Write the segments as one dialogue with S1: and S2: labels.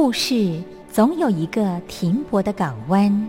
S1: 故事总有一个停泊的港湾。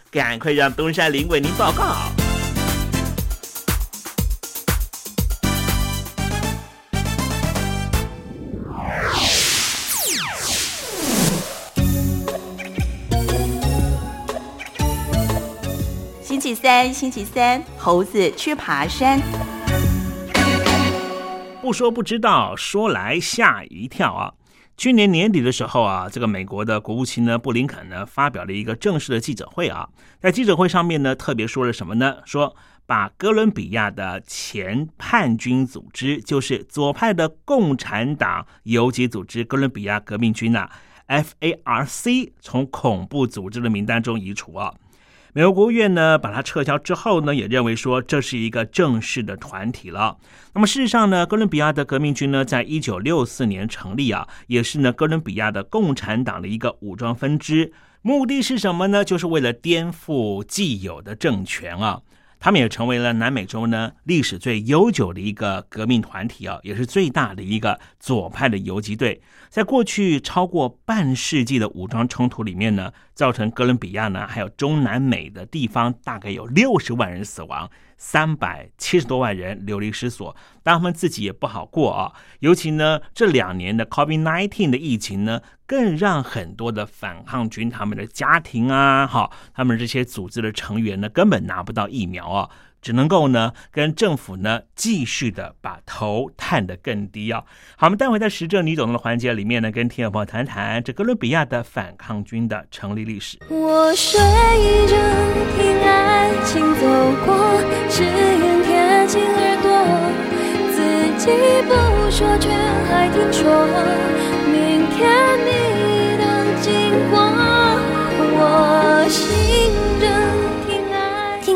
S2: 赶快让东山林为您报告。
S3: 星期三，星期三，猴子去爬山。
S2: 不说不知道，说来吓一跳啊！去年年底的时候啊，这个美国的国务卿呢布林肯呢发表了一个正式的记者会啊，在记者会上面呢特别说了什么呢？说把哥伦比亚的前叛军组织，就是左派的共产党游击组织哥伦比亚革命军呐 （FARC） 从恐怖组织的名单中移除啊。美国国务院呢，把它撤销之后呢，也认为说这是一个正式的团体了。那么事实上呢，哥伦比亚的革命军呢，在一九六四年成立啊，也是呢哥伦比亚的共产党的一个武装分支。目的是什么呢？就是为了颠覆既有的政权啊。他们也成为了南美洲呢历史最悠久的一个革命团体啊，也是最大的一个左派的游击队。在过去超过半世纪的武装冲突里面呢，造成哥伦比亚呢还有中南美的地方大概有六十万人死亡，三百七十多万人流离失所，但他们自己也不好过啊。尤其呢这两年的 COVID-19 的疫情呢，更让很多的反抗军他们的家庭啊，哈，他们这些组织的成员呢，根本拿不到疫苗啊。只能够呢，跟政府呢继续的把头探得更低啊。好，我们待会在时政你懂的环节里面呢，跟听众朋友谈谈这哥伦比亚的反抗军的成立历史。
S4: 我睡着听爱情走过，只愿贴近耳朵，自己不说却还听说，明天你的经过，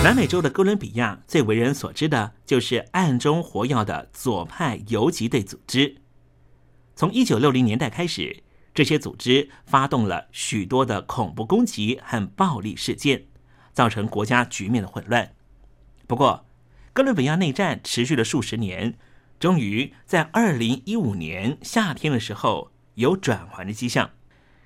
S2: 南美洲的哥伦比亚最为人所知的就是暗中活跃的左派游击队组织。从一九六零年代开始，这些组织发动了许多的恐怖攻击和暴力事件，造成国家局面的混乱。不过，哥伦比亚内战持续了数十年，终于在二零一五年夏天的时候有转圜的迹象。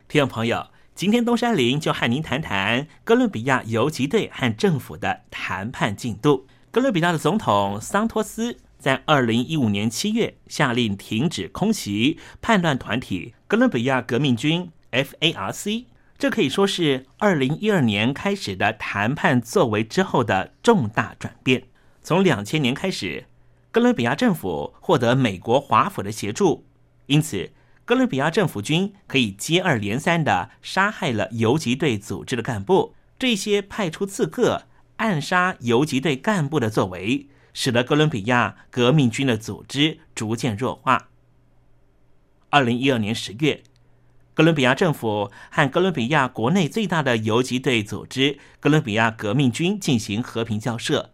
S2: 听众朋友。今天东山林就和您谈谈哥伦比亚游击队和政府的谈判进度。哥伦比亚的总统桑托斯在二零一五年七月下令停止空袭叛乱团体哥伦比亚革命军 （FARC），这可以说是二零一二年开始的谈判作为之后的重大转变。从两千年开始，哥伦比亚政府获得美国华府的协助，因此。哥伦比亚政府军可以接二连三的杀害了游击队组织的干部，这些派出刺客暗杀游击队干部的作为，使得哥伦比亚革命军的组织逐渐弱化。二零一二年十月，哥伦比亚政府和哥伦比亚国内最大的游击队组织哥伦比亚革命军进行和平交涉，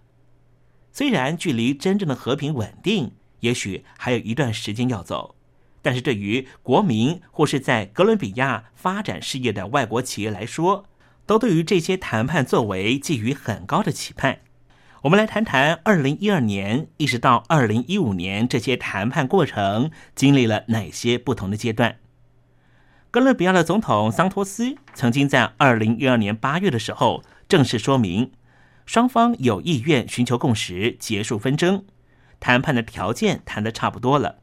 S2: 虽然距离真正的和平稳定，也许还有一段时间要走。但是对于国民或是在哥伦比亚发展事业的外国企业来说，都对于这些谈判作为寄予很高的期盼。我们来谈谈二零一二年一直到二零一五年这些谈判过程经历了哪些不同的阶段。哥伦比亚的总统桑托斯曾经在二零一二年八月的时候正式说明，双方有意愿寻求共识，结束纷争，谈判的条件谈得差不多了。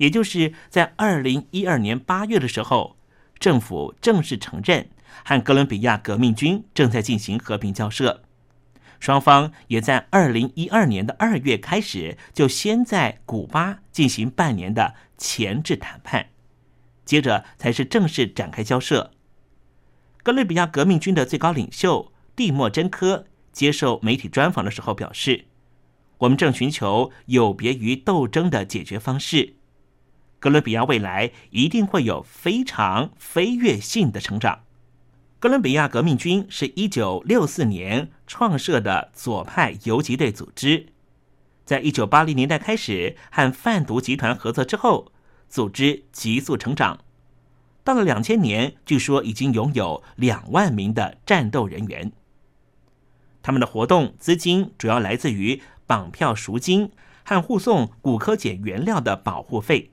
S2: 也就是在二零一二年八月的时候，政府正式承认和哥伦比亚革命军正在进行和平交涉。双方也在二零一二年的二月开始，就先在古巴进行半年的前置谈判，接着才是正式展开交涉。哥伦比亚革命军的最高领袖蒂莫真科接受媒体专访的时候表示：“我们正寻求有别于斗争的解决方式。”哥伦比亚未来一定会有非常飞跃性的成长。哥伦比亚革命军是一九六四年创设的左派游击队组织，在一九八零年代开始和贩毒集团合作之后，组织急速成长。到了两千年，据说已经拥有两万名的战斗人员。他们的活动资金主要来自于绑票赎金和护送古柯碱原料的保护费。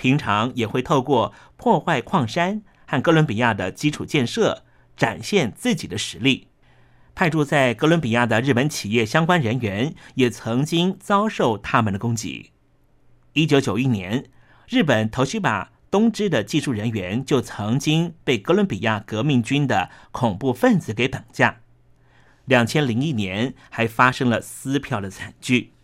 S2: 平常也会透过破坏矿山和哥伦比亚的基础建设展现自己的实力。派驻在哥伦比亚的日本企业相关人员也曾经遭受他们的攻击。一九九一年，日本头须把东芝的技术人员就曾经被哥伦比亚革命军的恐怖分子给绑架。两千零一年还发生了撕票的惨剧。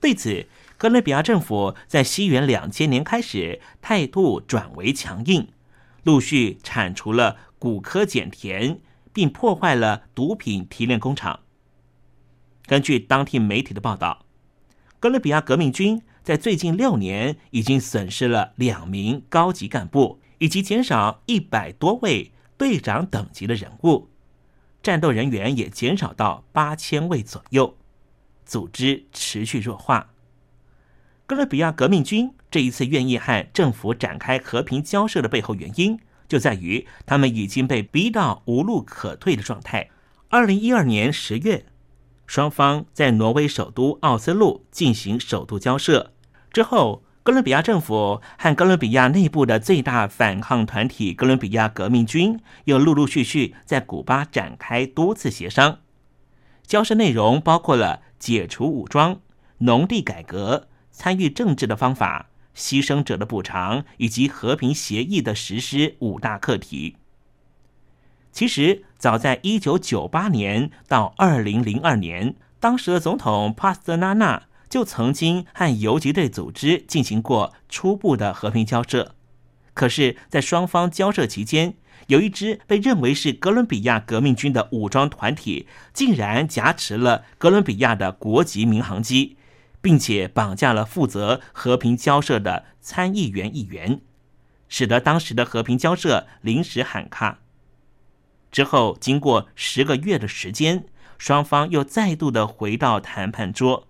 S2: 对此。哥伦比亚政府在西元两千年开始态度转为强硬，陆续铲除了古柯碱田，并破坏了毒品提炼工厂。根据当地媒体的报道，哥伦比亚革命军在最近六年已经损失了两名高级干部，以及减少一百多位队长等级的人物，战斗人员也减少到八千位左右，组织持续弱化。哥伦比亚革命军这一次愿意和政府展开和平交涉的背后原因，就在于他们已经被逼到无路可退的状态。二零一二年十月，双方在挪威首都奥斯陆进行首度交涉之后，哥伦比亚政府和哥伦比亚内部的最大反抗团体哥伦比亚革命军又陆陆续续在古巴展开多次协商。交涉内容包括了解除武装、农地改革。参与政治的方法、牺牲者的补偿以及和平协议的实施五大课题。其实，早在一九九八年到二零零二年，当时的总统帕斯特纳纳就曾经和游击队组织进行过初步的和平交涉。可是，在双方交涉期间，有一支被认为是哥伦比亚革命军的武装团体，竟然挟持了哥伦比亚的国籍民航机，并且绑架了负责和平交涉的参议员议员，使得当时的和平交涉临时喊卡。之后，经过十个月的时间，双方又再度的回到谈判桌，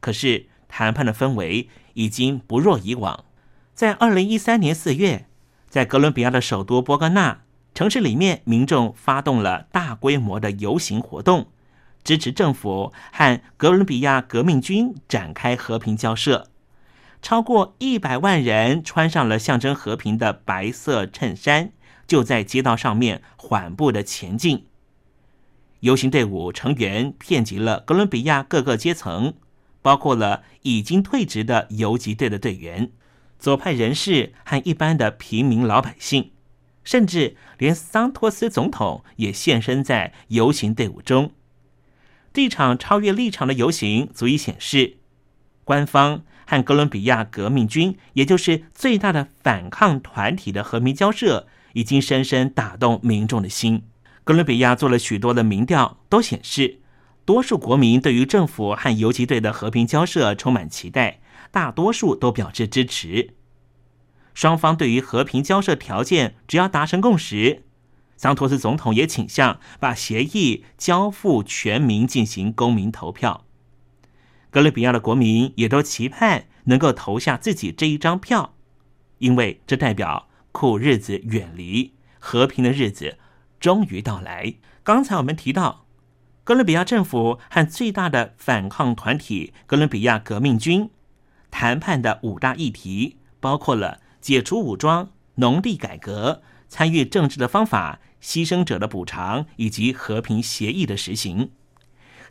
S2: 可是谈判的氛围已经不若以往。在二零一三年四月，在哥伦比亚的首都波哥纳。城市里面，民众发动了大规模的游行活动，支持政府和哥伦比亚革命军展开和平交涉。超过一百万人穿上了象征和平的白色衬衫，就在街道上面缓步的前进。游行队伍成员遍及了哥伦比亚各个阶层，包括了已经退职的游击队的队员、左派人士和一般的平民老百姓。甚至连桑托斯总统也现身在游行队伍中。这场超越立场的游行，足以显示，官方和哥伦比亚革命军，也就是最大的反抗团体的和平交涉，已经深深打动民众的心。哥伦比亚做了许多的民调，都显示，多数国民对于政府和游击队的和平交涉充满期待，大多数都表示支持。双方对于和平交涉条件，只要达成共识，桑托斯总统也倾向把协议交付全民进行公民投票。哥伦比亚的国民也都期盼能够投下自己这一张票，因为这代表苦日子远离，和平的日子终于到来。刚才我们提到，哥伦比亚政府和最大的反抗团体哥伦比亚革命军谈判的五大议题，包括了。解除武装、农地改革、参与政治的方法、牺牲者的补偿以及和平协议的实行。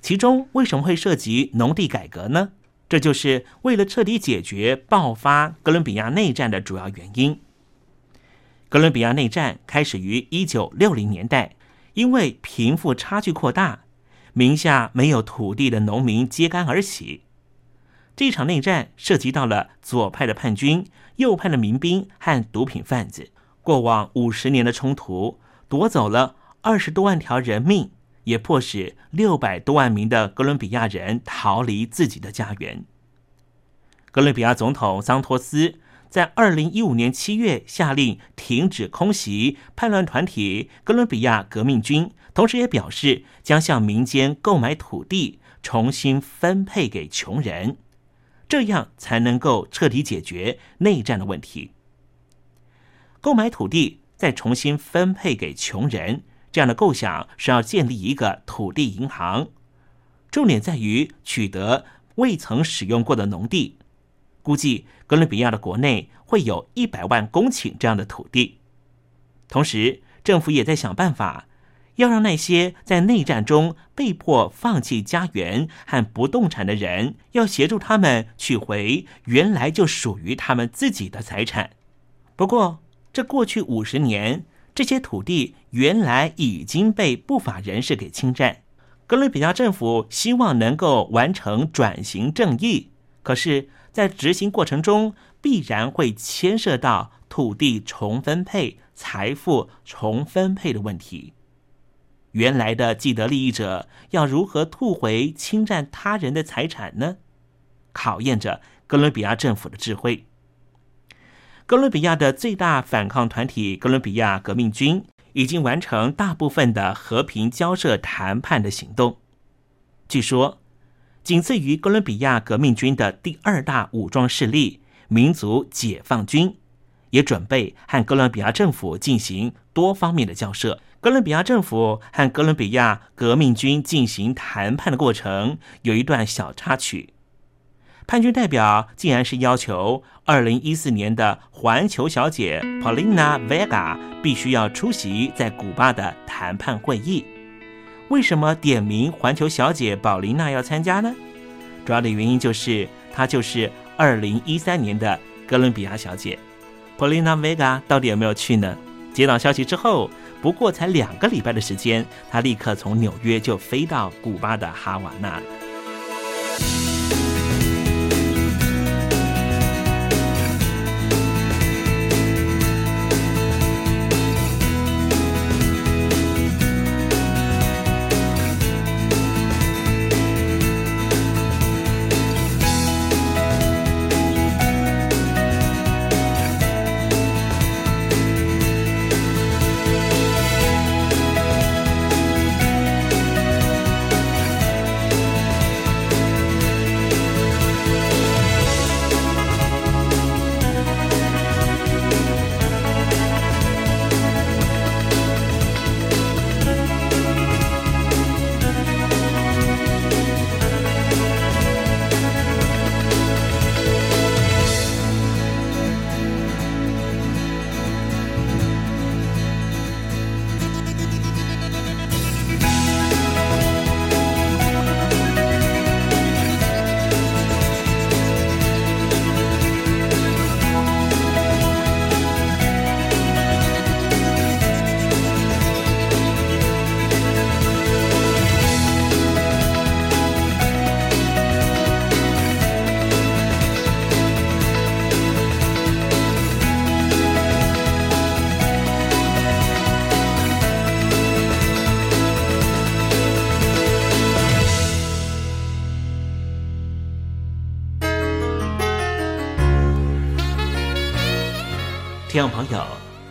S2: 其中为什么会涉及农地改革呢？这就是为了彻底解决爆发哥伦比亚内战的主要原因。哥伦比亚内战开始于一九六零年代，因为贫富差距扩大，名下没有土地的农民揭竿而起。这场内战涉及到了左派的叛军。右派的民兵和毒品贩子，过往五十年的冲突夺走了二十多万条人命，也迫使六百多万名的哥伦比亚人逃离自己的家园。哥伦比亚总统桑托斯在二零一五年七月下令停止空袭叛乱团体哥伦比亚革命军，同时也表示将向民间购买土地，重新分配给穷人。这样才能够彻底解决内战的问题。购买土地，再重新分配给穷人，这样的构想是要建立一个土地银行，重点在于取得未曾使用过的农地。估计哥伦比亚的国内会有一百万公顷这样的土地。同时，政府也在想办法。要让那些在内战中被迫放弃家园和不动产的人，要协助他们取回原来就属于他们自己的财产。不过，这过去五十年，这些土地原来已经被不法人士给侵占。哥伦比亚政府希望能够完成转型正义，可是，在执行过程中必然会牵涉到土地重分配、财富重分配的问题。原来的既得利益者要如何吐回侵占他人的财产呢？考验着哥伦比亚政府的智慧。哥伦比亚的最大反抗团体哥伦比亚革命军已经完成大部分的和平交涉谈判的行动。据说，仅次于哥伦比亚革命军的第二大武装势力民族解放军，也准备和哥伦比亚政府进行多方面的交涉。哥伦比亚政府和哥伦比亚革命军进行谈判的过程有一段小插曲。叛军代表竟然是要求2014年的环球小姐 Paulina Vega 必须要出席在古巴的谈判会议。为什么点名环球小姐宝琳娜要参加呢？主要的原因就是她就是2013年的哥伦比亚小姐。Paulina Vega 到底有没有去呢？接到消息之后。不过才两个礼拜的时间，她立刻从纽约就飞到古巴的哈瓦那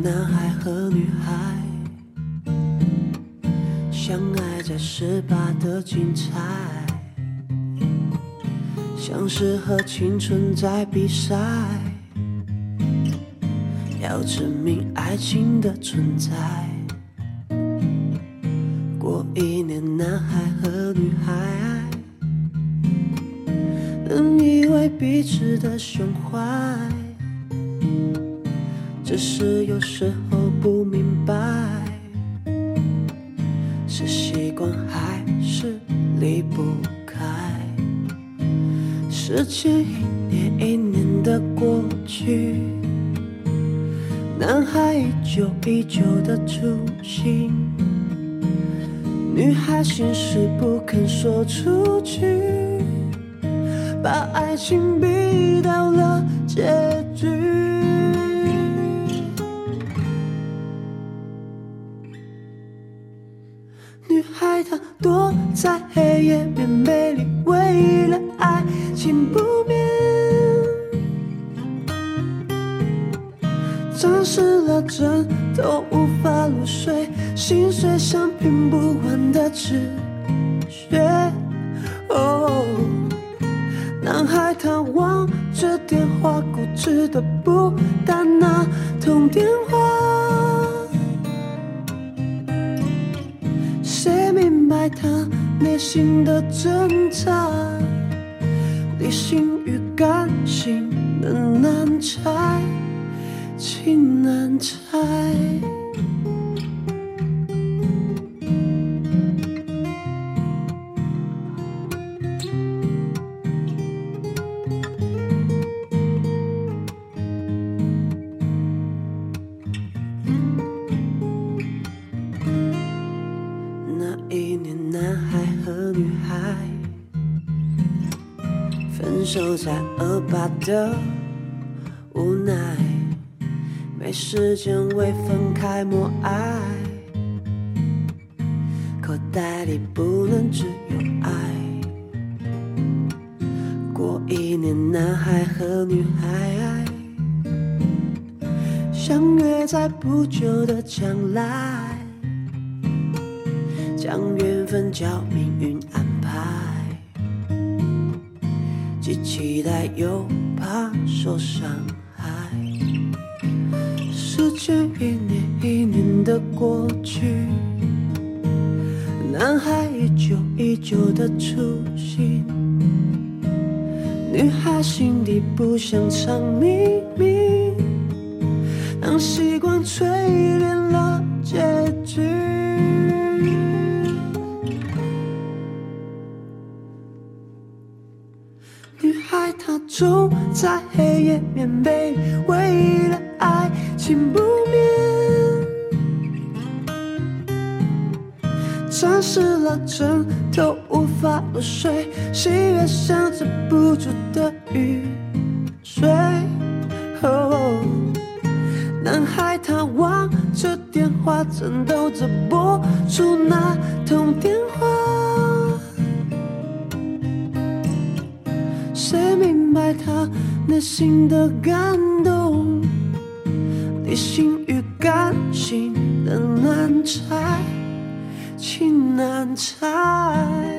S5: 男孩和女孩相爱在十八的精彩，像是和青春在比赛，要证明爱情的存在。过一年，男孩和女孩能依偎彼此的胸怀。只是有时候不明白，是习惯还是离不开。时间一年一年的过去，男孩依旧依旧的初心，女孩心事不肯说出去，把爱情比电话。谁明白他内心的挣扎？理性与感性的难拆，情难拆。的无奈，没时间为分开默哀，口袋里不能只有爱。过一年，男孩和女孩相约在不久的将来。将缘分交命运安排，既期待又受伤害。时间一年一年的过去，男孩依旧依旧的初心，女孩心底不想唱明孩她走在黑夜棉被里，为了爱情不眠，沾湿了枕头无法入睡，喜悦像止不住的雨水。哦，男孩他望着电话，颤抖着拨出那通电话。内心的感动？理性与感性的难拆，情难拆。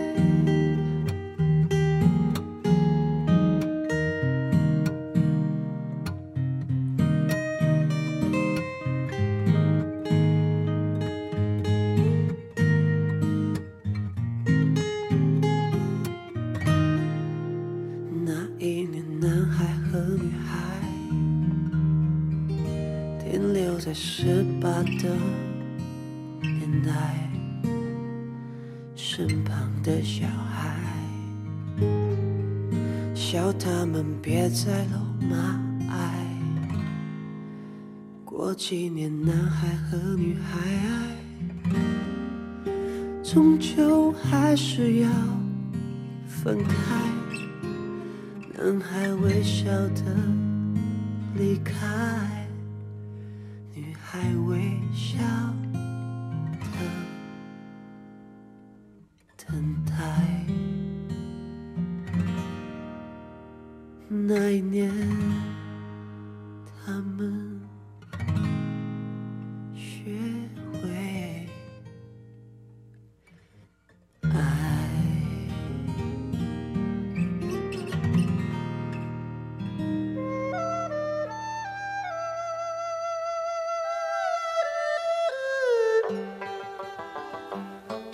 S5: 纪念，男孩和女孩，终究还是要分开。男孩微笑的离开，女孩微笑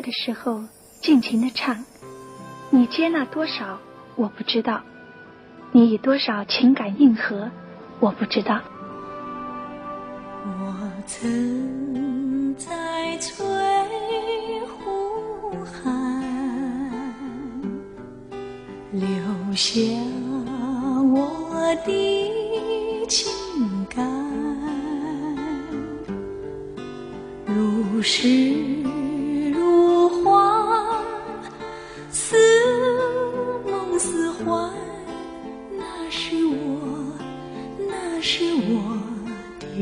S6: 的时候尽情的唱，你接纳多少我不知道，你以多少情感应和我不知道。
S4: 我曾在翠湖畔留下我的情感，如诗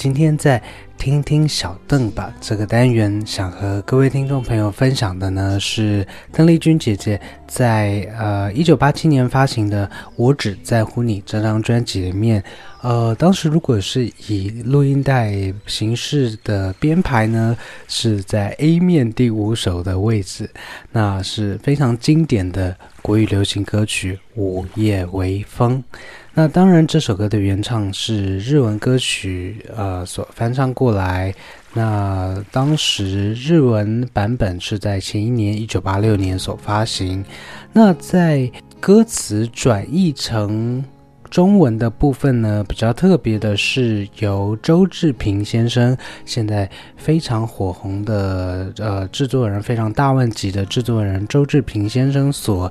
S7: 今天在听听小邓吧这个单元，想和各位听众朋友分享的呢是邓丽君姐姐在呃一九八七年发行的《我只在乎你》这张专辑里面，呃，当时如果是以录音带形式的编排呢，是在 A 面第五首的位置，那是非常经典的国语流行歌曲《午夜微风》。那当然，这首歌的原唱是日文歌曲，呃，所翻唱过来。那当时日文版本是在前一年一九八六年所发行。那在歌词转译成中文的部分呢，比较特别的是由周志平先生，现在非常火红的呃制作人，非常大问级的制作人周志平先生所。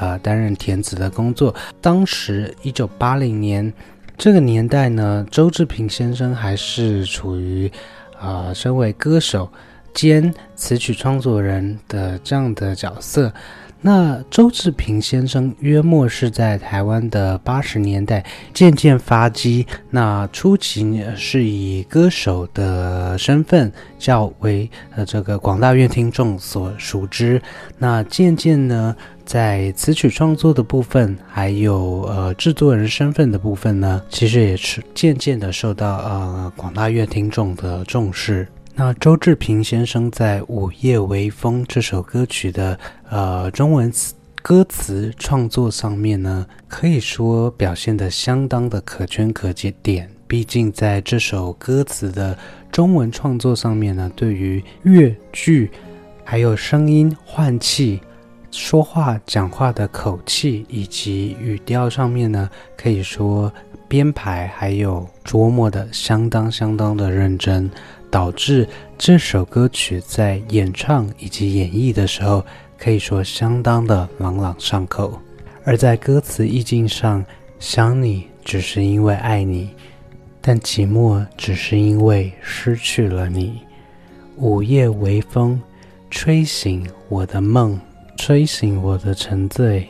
S7: 呃，担任填词的工作。当时一九八零年这个年代呢，周志平先生还是处于啊，身为歌手兼词曲创作人的这样的角色。那周志平先生约莫是在台湾的八十年代渐渐发迹。那初期是以歌手的身份较为呃这个广大乐听众所熟知。那渐渐呢。在词曲创作的部分，还有呃制作人身份的部分呢，其实也是渐渐的受到呃广大乐听众的重视。那周志平先生在《午夜微风》这首歌曲的呃中文词歌词创作上面呢，可以说表现的相当的可圈可点。毕竟在这首歌词的中文创作上面呢，对于乐句还有声音换气。说话讲话的口气以及语调上面呢，可以说编排还有琢磨的相当相当的认真，导致这首歌曲在演唱以及演绎的时候，可以说相当的朗朗上口。而在歌词意境上，想你只是因为爱你，但寂寞只是因为失去了你。午夜微风，吹醒我的梦。吹醒我的沉醉，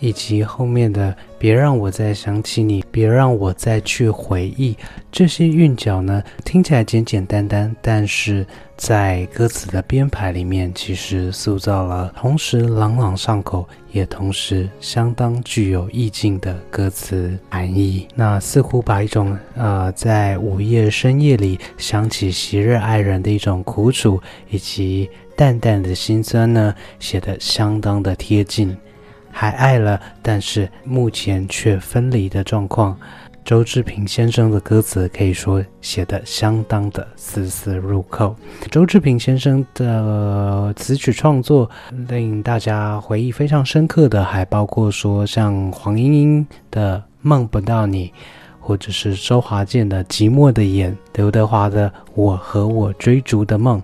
S7: 以及后面的“别让我再想起你，别让我再去回忆”这些韵脚呢，听起来简简单单，但是在歌词的编排里面，其实塑造了同时朗朗上口，也同时相当具有意境的歌词含义。那似乎把一种呃，在午夜深夜里想起昔日爱人的一种苦楚，以及。淡淡的心酸呢，写得相当的贴近，还爱了，但是目前却分离的状况。周志平先生的歌词可以说写得相当的丝丝入扣。周志平先生的词曲创作令大家回忆非常深刻的，还包括说像黄莺莺的《梦不到你》，或者是周华健的《寂寞的眼》，刘德华的《我和我追逐的梦》。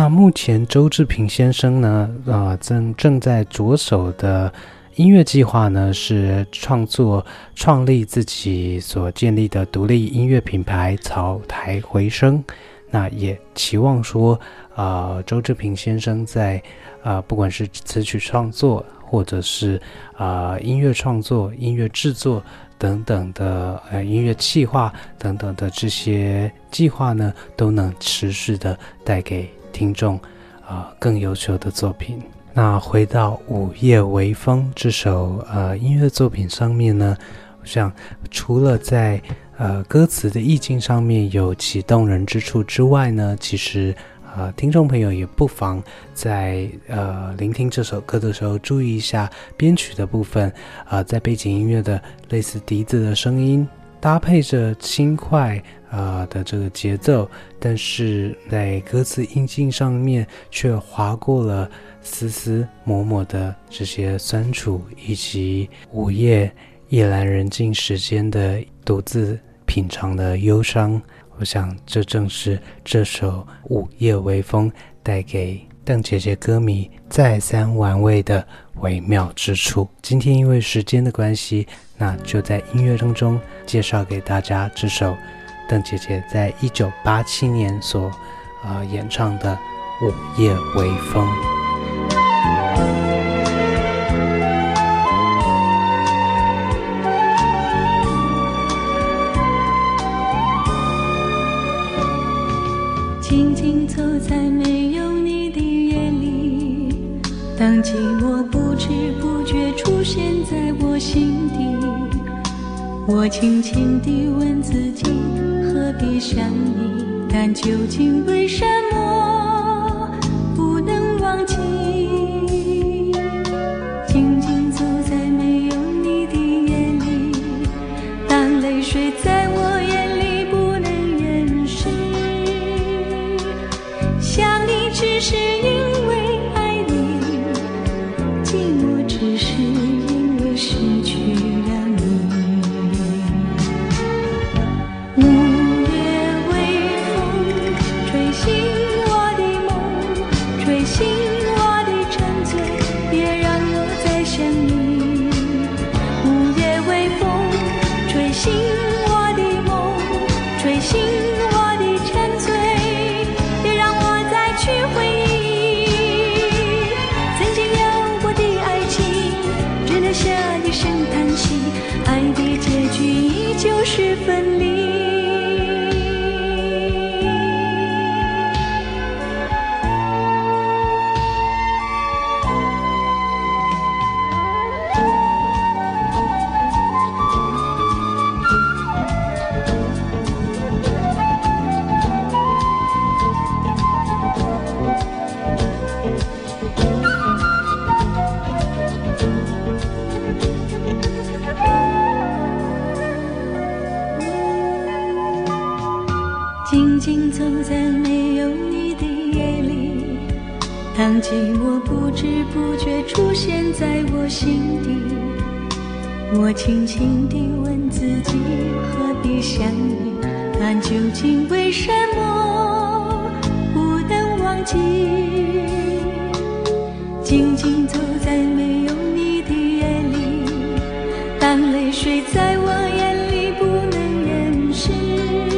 S7: 那目前周志平先生呢，呃，正正在着手的音乐计划呢，是创作创立自己所建立的独立音乐品牌草台回声。那也期望说，呃，周志平先生在呃，不管是词曲创作，或者是啊音乐创作、音乐制作等等的呃音乐计划等等的这些计划呢，都能持续的带给。听众，啊，更优秀的作品。那回到《午夜微风》这首呃音乐作品上面呢，我想除了在呃歌词的意境上面有其动人之处之外呢，其实呃听众朋友也不妨在呃聆听这首歌的时候注意一下编曲的部分，啊，在背景音乐的类似笛子的声音。搭配着轻快呃的这个节奏，但是在歌词音境上面却划过了丝丝抹抹的这些酸楚，以及午夜夜阑人静时间的独自品尝的忧伤。我想，这正是这首《午夜微风》带给邓姐姐歌迷再三玩味的微妙之处。今天因为时间的关系，那就在音乐当中介绍给大家这首邓姐姐在一九八七年所呃演唱的《午夜微风》。
S4: 静静走在没，当寂寞不知不觉出现在我心底，我轻轻地问自己，何必想你？但究竟为什么不能忘记？静静走在没有你的夜里，当泪水在我眼里不能掩饰。想你只是因只当泪水在我眼里不能掩饰。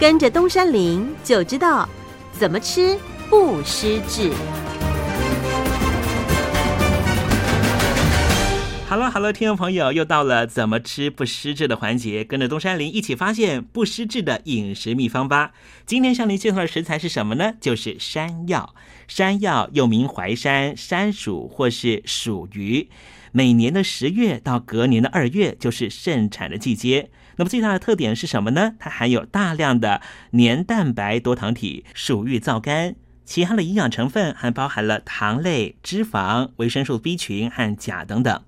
S8: 跟着东山林就知道怎么吃不失智。
S2: 好了好了听众朋友，又到了怎么吃不失智的环节，跟着东山林一起发现不失智的饮食秘方吧。今天向您介绍的食材是什么呢？就是山药。山药又名淮山、山薯或是薯鱼，每年的十月到隔年的二月就是盛产的季节。那么最大的特点是什么呢？它含有大量的黏蛋白多糖体、属于皂苷。其他的营养成分还包含了糖类、脂肪、维生素 B 群和钾等等。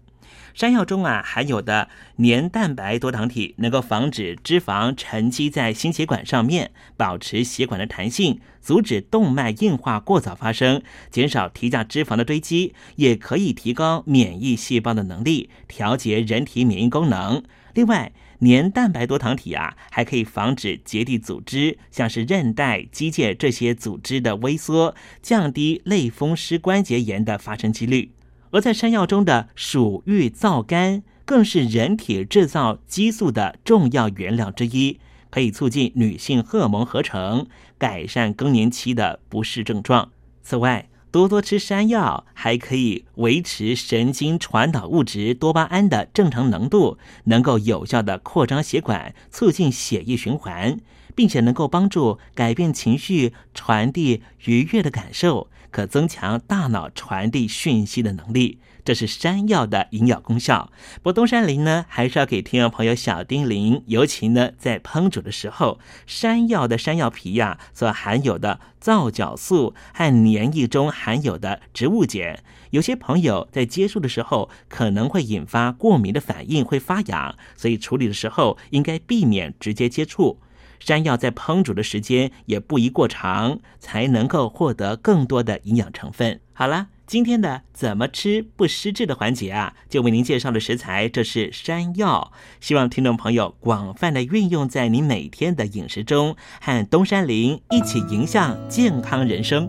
S2: 山药中啊含有的黏蛋白多糖体能够防止脂肪沉积在心血管上面，保持血管的弹性，阻止动脉硬化过早发生，减少体价脂肪的堆积，也可以提高免疫细胞的能力，调节人体免疫功能。另外，黏蛋白多糖体啊，还可以防止结缔组织，像是韧带、肌腱这些组织的萎缩，降低类风湿关节炎的发生几率。而在山药中的薯蓣皂苷，更是人体制造激素的重要原料之一，可以促进女性荷尔蒙合成，改善更年期的不适症状。此外，多多吃山药还可以维持神经传导物质多巴胺的正常浓度，能够有效的扩张血管，促进血液循环，并且能够帮助改变情绪，传递愉悦的感受。可增强大脑传递讯息的能力，这是山药的营养功效。不过东山林呢，还是要给听众朋友小叮咛，尤其呢在烹煮的时候，山药的山药皮呀、所含有的皂角素和黏液中含有的植物碱，有些朋友在接触的时候可能会引发过敏的反应，会发痒，所以处理的时候应该避免直接接触。山药在烹煮的时间也不宜过长，才能够获得更多的营养成分。好了，今天的怎么吃不失智的环节啊，就为您介绍的食材，这是山药。希望听众朋友广泛的运用在您每天的饮食中，和东山林一起迎向健康人生。